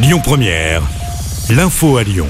Lyon Première, l'info à Lyon.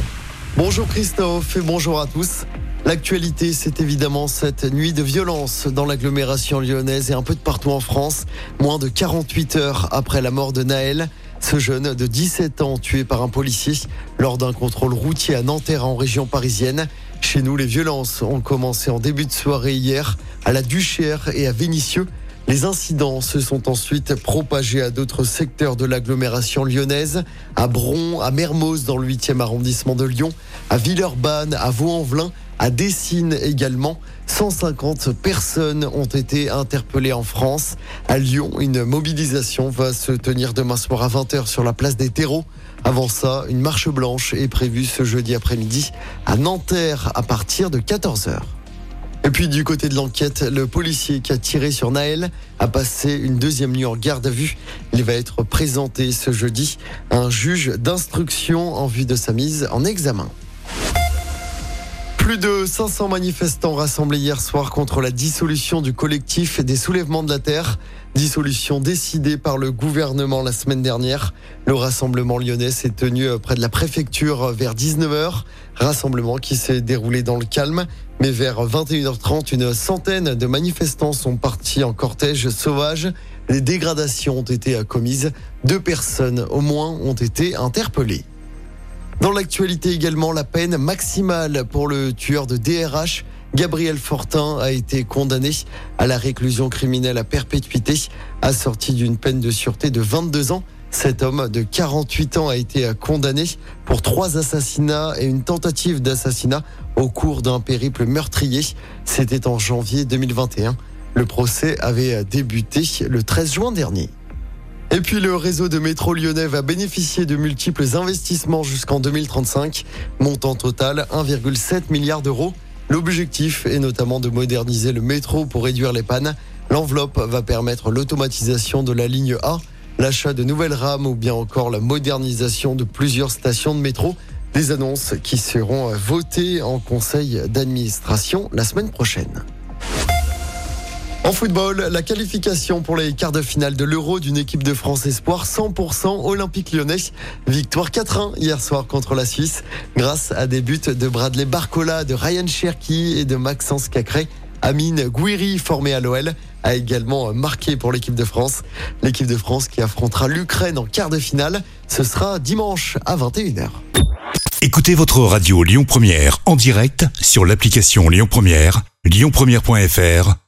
Bonjour Christophe et bonjour à tous. L'actualité, c'est évidemment cette nuit de violence dans l'agglomération lyonnaise et un peu de partout en France. Moins de 48 heures après la mort de Naël, ce jeune de 17 ans tué par un policier lors d'un contrôle routier à Nanterre en région parisienne. Chez nous, les violences ont commencé en début de soirée hier à la Duchère et à Vénissieux. Les incidents se sont ensuite propagés à d'autres secteurs de l'agglomération lyonnaise, à Bron, à Mermoz dans le 8e arrondissement de Lyon, à Villeurbanne, à Vaux-en-Velin, à Dessines également. 150 personnes ont été interpellées en France. À Lyon, une mobilisation va se tenir demain soir à 20h sur la place des terreaux. Avant ça, une marche blanche est prévue ce jeudi après-midi à Nanterre à partir de 14h. Et puis du côté de l'enquête, le policier qui a tiré sur Naël a passé une deuxième nuit en garde à vue. Il va être présenté ce jeudi à un juge d'instruction en vue de sa mise en examen. Plus de 500 manifestants rassemblés hier soir contre la dissolution du collectif des soulèvements de la terre. Dissolution décidée par le gouvernement la semaine dernière. Le rassemblement lyonnais s'est tenu près de la préfecture vers 19h. Rassemblement qui s'est déroulé dans le calme. Mais vers 21h30, une centaine de manifestants sont partis en cortège sauvage. Les dégradations ont été commises. Deux personnes au moins ont été interpellées. Dans l'actualité également, la peine maximale pour le tueur de DRH. Gabriel Fortin a été condamné à la réclusion criminelle à perpétuité, assorti d'une peine de sûreté de 22 ans. Cet homme de 48 ans a été condamné pour trois assassinats et une tentative d'assassinat au cours d'un périple meurtrier. C'était en janvier 2021. Le procès avait débuté le 13 juin dernier. Et puis le réseau de métro lyonnais va bénéficier de multiples investissements jusqu'en 2035, montant total 1,7 milliard d'euros. L'objectif est notamment de moderniser le métro pour réduire les pannes. L'enveloppe va permettre l'automatisation de la ligne A, l'achat de nouvelles rames ou bien encore la modernisation de plusieurs stations de métro. Des annonces qui seront votées en conseil d'administration la semaine prochaine. En football, la qualification pour les quarts de finale de l'Euro d'une équipe de France Espoir 100% olympique lyonnais. Victoire 4-1 hier soir contre la Suisse grâce à des buts de Bradley Barcola, de Ryan Cherki et de Maxence Cacré. Amine Gouiri, formé à l'OL, a également marqué pour l'équipe de France. L'équipe de France qui affrontera l'Ukraine en quart de finale, ce sera dimanche à 21h. Écoutez votre radio Lyon Première en direct sur l'application Lyon Première, lyonpremière.fr